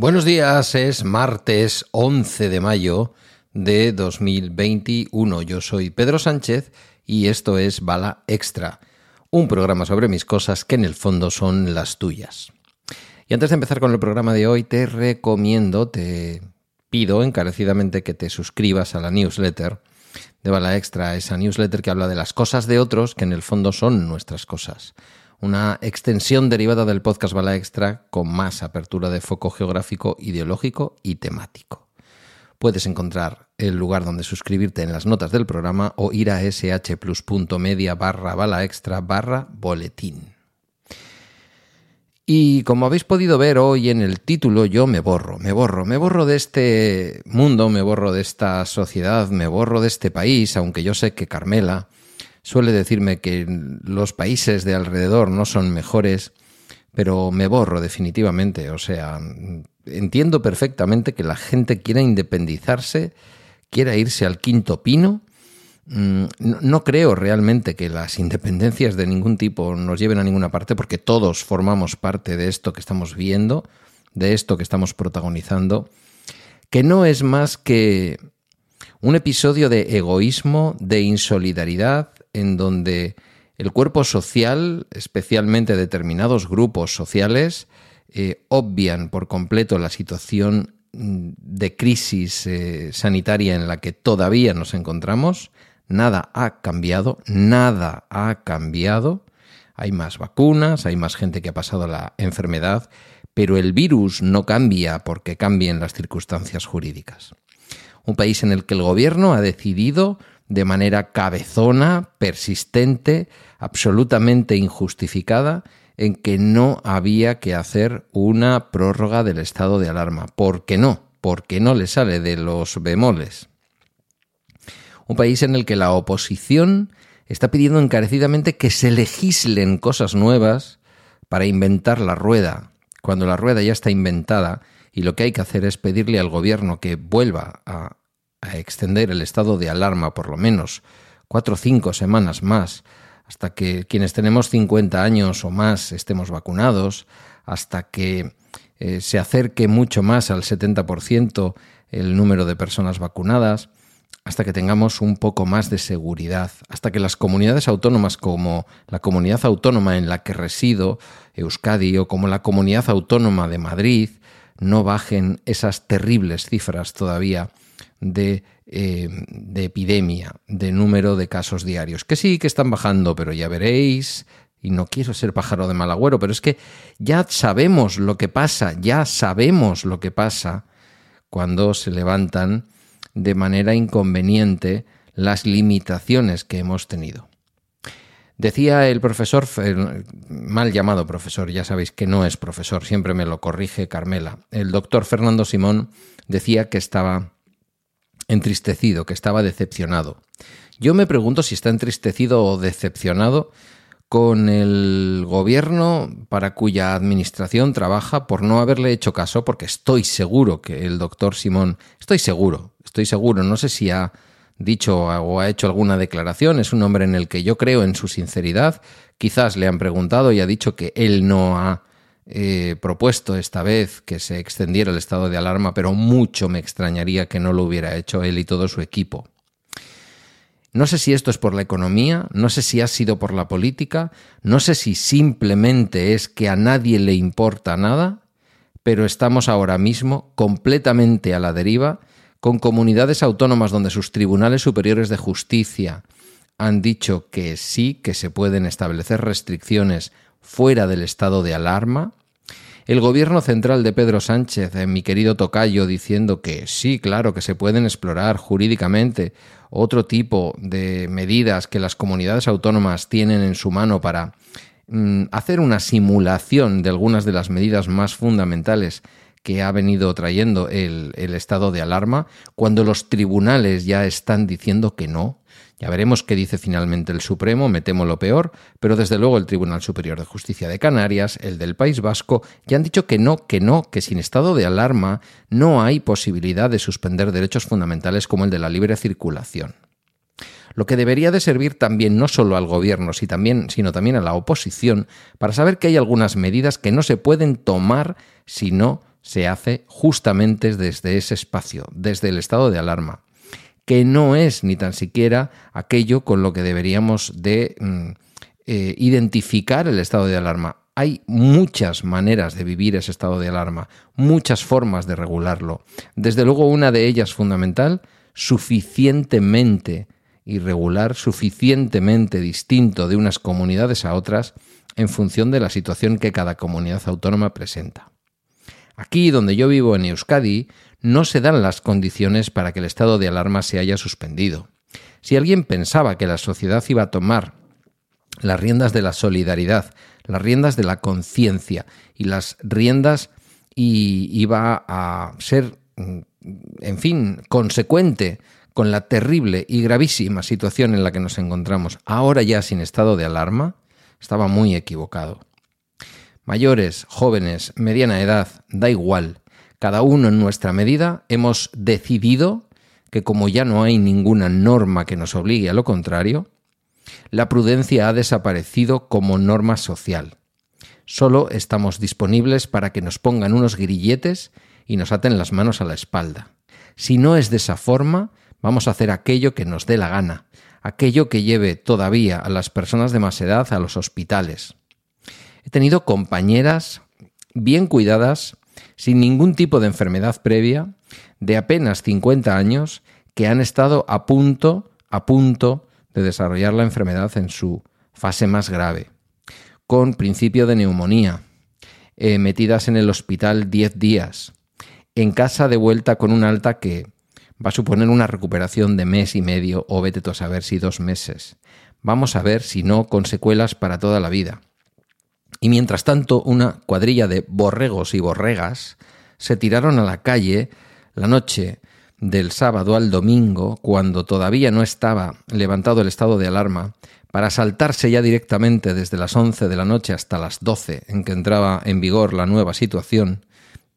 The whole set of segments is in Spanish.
Buenos días, es martes 11 de mayo de 2021. Yo soy Pedro Sánchez y esto es Bala Extra, un programa sobre mis cosas que en el fondo son las tuyas. Y antes de empezar con el programa de hoy, te recomiendo, te pido encarecidamente que te suscribas a la newsletter de Bala Extra, esa newsletter que habla de las cosas de otros que en el fondo son nuestras cosas una extensión derivada del podcast Bala Extra con más apertura de foco geográfico, ideológico y temático. Puedes encontrar el lugar donde suscribirte en las notas del programa o ir a shplus.media barra bala extra barra boletín. Y como habéis podido ver hoy en el título, yo me borro, me borro, me borro de este mundo, me borro de esta sociedad, me borro de este país, aunque yo sé que Carmela, suele decirme que los países de alrededor no son mejores, pero me borro definitivamente. O sea, entiendo perfectamente que la gente quiera independizarse, quiera irse al quinto pino. Mm, no, creo realmente que las independencias de ningún tipo nos lleven a ninguna parte porque todos formamos parte de esto que estamos viendo, de esto que estamos protagonizando, que no es más que un episodio de egoísmo, de insolidaridad, en donde el cuerpo social, especialmente determinados grupos sociales, eh, obvian por completo la situación mm, de crisis eh, sanitaria en la que todavía nos encontramos. Nada ha cambiado, nada ha cambiado. Hay más vacunas, hay más gente que ha pasado la enfermedad, pero el virus no cambia porque cambien las circunstancias jurídicas. Un país en el que el gobierno ha decidido de manera cabezona, persistente, absolutamente injustificada, en que no había que hacer una prórroga del estado de alarma. ¿Por qué no? Porque no le sale de los bemoles. Un país en el que la oposición está pidiendo encarecidamente que se legislen cosas nuevas para inventar la rueda, cuando la rueda ya está inventada y lo que hay que hacer es pedirle al gobierno que vuelva a a extender el estado de alarma por lo menos cuatro o cinco semanas más, hasta que quienes tenemos 50 años o más estemos vacunados, hasta que eh, se acerque mucho más al 70% el número de personas vacunadas, hasta que tengamos un poco más de seguridad, hasta que las comunidades autónomas como la comunidad autónoma en la que resido, Euskadi, o como la comunidad autónoma de Madrid, no bajen esas terribles cifras todavía eh, de, epidemia, de número de casos diarios. Que sí, que están bajando, pero ya veréis, y no quiero ser pájaro de mal agüero, pero es que ya sabemos lo que pasa, ya sabemos lo que pasa cuando se levantan de manera inconveniente las limitaciones que hemos tenido. Decía el profesor, mal llamado profesor, ya sabéis que no es profesor, siempre me lo corrige Carmela. El doctor Fernando Simón decía que estaba entristecido, que estaba decepcionado. Yo me pregunto si está entristecido o decepcionado con el gobierno para cuya administración trabaja por no haberle hecho caso, porque estoy seguro que el doctor Simón, estoy seguro, estoy seguro, no sé si ha dicho o ha hecho alguna declaración, es un hombre en el que yo creo en su sinceridad, quizás le han preguntado y ha dicho que él no ha eh, propuesto esta vez que se extendiera el estado de alarma, pero mucho me extrañaría que no lo hubiera hecho él y todo su equipo. No sé si esto es por la economía, no sé si ha sido por la política, no sé si simplemente es que a nadie le importa nada, pero estamos ahora mismo completamente a la deriva, con comunidades autónomas donde sus tribunales superiores de justicia han dicho que sí, que se pueden establecer restricciones fuera del estado de alarma, el gobierno central de Pedro Sánchez, eh, mi querido Tocayo, diciendo que sí, claro, que se pueden explorar jurídicamente otro tipo de medidas que las comunidades autónomas tienen en su mano para mm, hacer una simulación de algunas de las medidas más fundamentales que ha venido trayendo el, estado de alarma, cuando los tribunales ya están diciendo que no, ya veremos qué dice finalmente el Supremo, me temo lo peor, pero desde luego el Tribunal Superior de Justicia de Canarias, el del País Vasco, ya han dicho que no, que no, que sin estado de alarma no hay posibilidad de suspender derechos fundamentales como el de la libre circulación. Lo que debería de servir también no solo al gobierno, sino también a la oposición, para saber que hay algunas medidas que no se pueden tomar si no se hace justamente desde ese espacio, desde el estado de alarma, que no es ni tan siquiera aquello con lo que deberíamos de mm, eh, identificar el estado de alarma. Hay muchas maneras de vivir ese estado de alarma, muchas formas de regularlo. Desde luego una de ellas fundamental, suficientemente irregular, suficientemente distinto de unas comunidades a otras en función de la situación que cada comunidad autónoma presenta. Aquí, donde yo vivo en Euskadi, no se dan las condiciones para que el estado de alarma se haya suspendido. Si alguien pensaba que la sociedad iba a tomar las riendas de la solidaridad, las riendas de la conciencia y las riendas y iba a ser, en fin, consecuente con la terrible y gravísima situación en la que nos encontramos, ahora ya sin estado de alarma, estaba muy equivocado. Mayores, jóvenes, mediana edad, da igual. Cada uno en nuestra medida hemos decidido que como ya no hay ninguna norma que nos obligue a lo contrario, la prudencia ha desaparecido como norma social. Solo estamos disponibles para que nos pongan unos grilletes y nos aten las manos a la espalda. Si no es de esa forma, vamos a hacer aquello que nos dé la gana, aquello que lleve todavía a las personas de más edad a los hospitales. He tenido compañeras bien cuidadas, sin ningún tipo de enfermedad previa, de apenas 50 años, que han estado a punto, a punto de desarrollar la enfermedad en su fase más grave, con principio de neumonía, eh, metidas en el hospital 10 días, en casa de vuelta con un alta que va a suponer una recuperación de mes y medio o vete tú a saber si dos meses. Vamos a ver si no con secuelas para toda la vida. Y mientras tanto, una cuadrilla de borregos y borregas se tiraron a la calle la noche del sábado al domingo, cuando todavía no estaba levantado el estado de alarma, para saltarse ya directamente desde las 11 de la noche hasta las 12 en que entraba en vigor la nueva situación,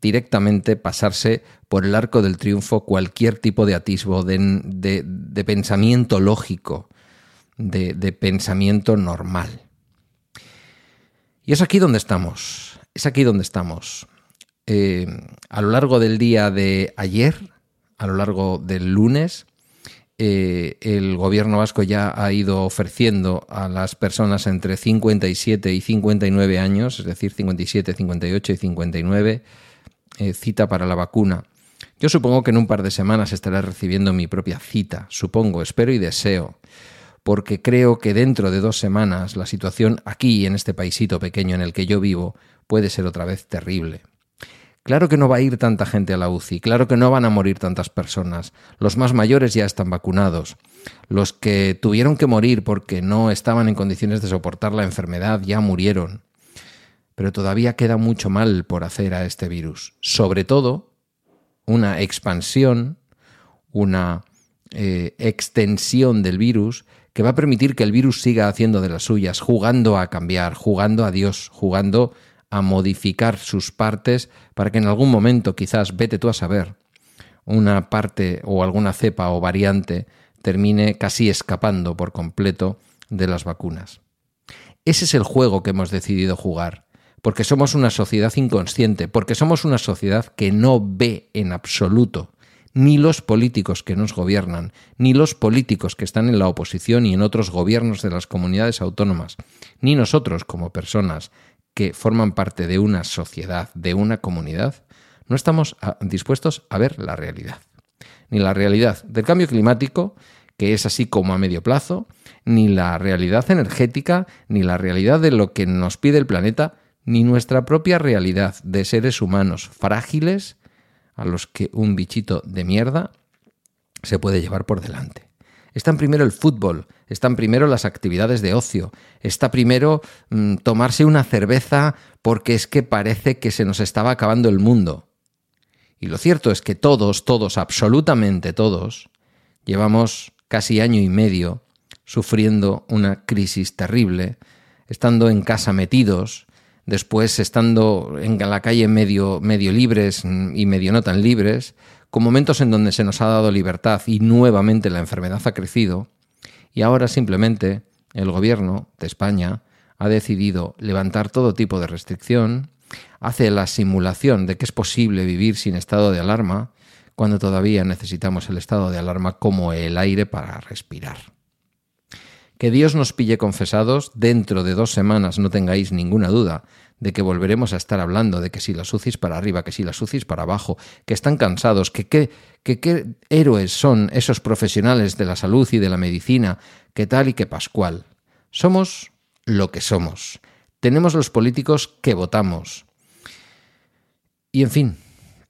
directamente pasarse por el arco del triunfo cualquier tipo de atisbo de, pensamiento lógico, de, pensamiento normal. Y es aquí donde estamos, es aquí donde estamos. Eh, a lo largo del día de ayer, a lo largo del lunes, eh, el gobierno vasco ya ha ido ofreciendo a las personas entre 57 y 59 años, es decir, 57, 58 y 59, eh, cita para la vacuna. Yo supongo que en un par de semanas estaré recibiendo mi propia cita, supongo, espero y deseo, porque creo que dentro de dos semanas la situación aquí, en este paisito pequeño en el que yo vivo, puede ser otra vez terrible. Claro que no va a ir tanta gente a la UCI, claro que no van a morir tantas personas. Los más mayores ya están vacunados. Los que tuvieron que morir porque no estaban en condiciones de soportar la enfermedad ya murieron pero todavía queda mucho mal por hacer a este virus. Sobre todo, una expansión, una eh, extensión del virus que va a permitir que el virus siga haciendo de las suyas, jugando a cambiar, jugando a Dios, jugando a modificar sus partes para que en algún momento, quizás, vete tú a saber, una parte o alguna cepa o variante termine casi escapando por completo de las vacunas. Ese es el juego que hemos decidido jugar porque somos una sociedad inconsciente, porque somos una sociedad que no ve en absoluto ni los políticos que nos gobiernan, ni los políticos que están en la oposición y en otros gobiernos de las comunidades autónomas, ni nosotros como personas que forman parte de una sociedad, de una comunidad, no estamos ah, dispuestos a ver la realidad. Ni la realidad del cambio climático, que es así como a medio plazo, ni la realidad energética, ni la realidad de lo que nos pide el planeta, ni nuestra propia realidad de seres humanos frágiles a los que un bichito de mierda se puede llevar por delante. Están primero el fútbol, están primero las actividades de ocio, está primero mm, tomarse una cerveza porque es que parece que se nos estaba acabando el mundo. Y lo cierto es que todos, todos, absolutamente todos, llevamos casi año y medio sufriendo una crisis terrible, estando en casa metidos, después estando en la calle medio, libres y medio no tan libres, con momentos en donde se nos ha dado libertad y nuevamente la enfermedad ha crecido, y ahora simplemente el gobierno de España ha decidido levantar todo tipo de restricción, hace la simulación de que es posible vivir sin estado de alarma cuando todavía necesitamos el estado de alarma como el aire para respirar. Que Dios nos pille confesados, dentro de dos semanas no tengáis ninguna duda de que volveremos a estar hablando de que si las UCIs para arriba, que si las UCIs para abajo, que están cansados, que qué que, héroes son esos profesionales de la salud y de la medicina, que tal y que Pascual. Somos lo que somos. Tenemos los políticos que votamos. Y en fin,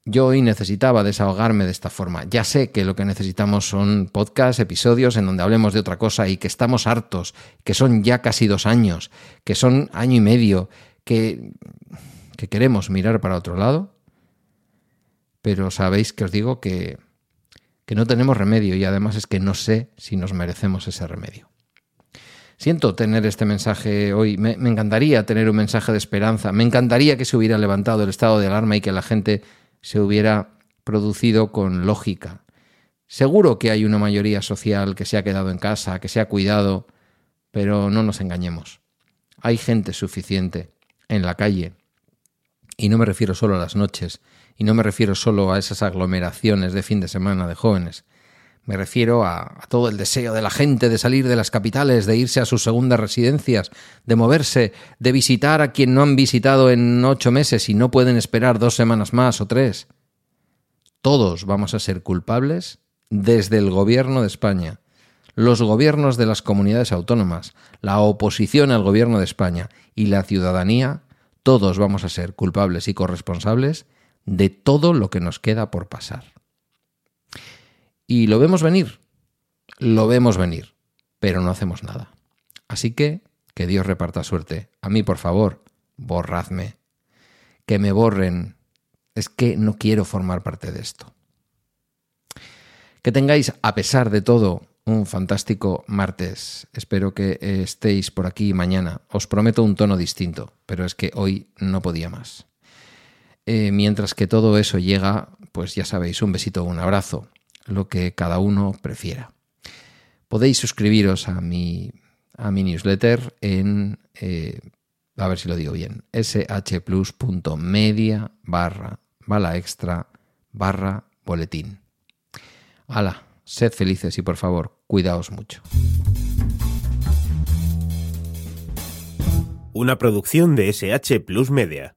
yo hoy necesitaba desahogarme de esta forma. Ya sé que lo que necesitamos son podcasts, episodios en donde hablemos de otra cosa y que estamos hartos, que son ya casi dos años, que son año y medio, que, que queremos mirar para otro lado. Pero sabéis que os digo que, que no tenemos remedio y además es que no sé si nos merecemos ese remedio. Siento tener este mensaje hoy. Me, me, encantaría tener un mensaje de esperanza. Me encantaría que se hubiera levantado el estado de alarma y que la gente se hubiera producido con lógica. Seguro que hay una mayoría social que se ha quedado en casa, que se ha cuidado, pero no nos engañemos. Hay gente suficiente en la calle. Y no me refiero solo a las noches, y no me refiero solo a esas aglomeraciones de fin de semana de jóvenes. Me refiero a, todo el deseo de la gente de salir de las capitales, de irse a sus segundas residencias, de moverse, de visitar a quien no han visitado en ocho meses y no pueden esperar dos semanas más o tres. Todos vamos a ser culpables desde el gobierno de España, los gobiernos de las comunidades autónomas, la oposición al gobierno de España y la ciudadanía, todos vamos a ser culpables y corresponsables de todo lo que nos queda por pasar. Y lo vemos venir, lo vemos venir, pero no hacemos nada. Así que, que Dios reparta suerte. A mí, por favor, borradme. Que me borren. Es que no quiero formar parte de esto. Que tengáis, a pesar de todo, un fantástico martes. Espero que estéis por aquí mañana. Os prometo un tono distinto, pero es que hoy no podía más. Eh, mientras que todo eso llega, pues ya sabéis, un besito, un abrazo lo que cada uno prefiera. Podéis suscribiros a mi, a mi newsletter en, eh, a ver si lo digo bien, shplus.media barra bala extra barra boletín. Hala, sed felices y por favor, cuidaos mucho. Una producción de SH Plus Media.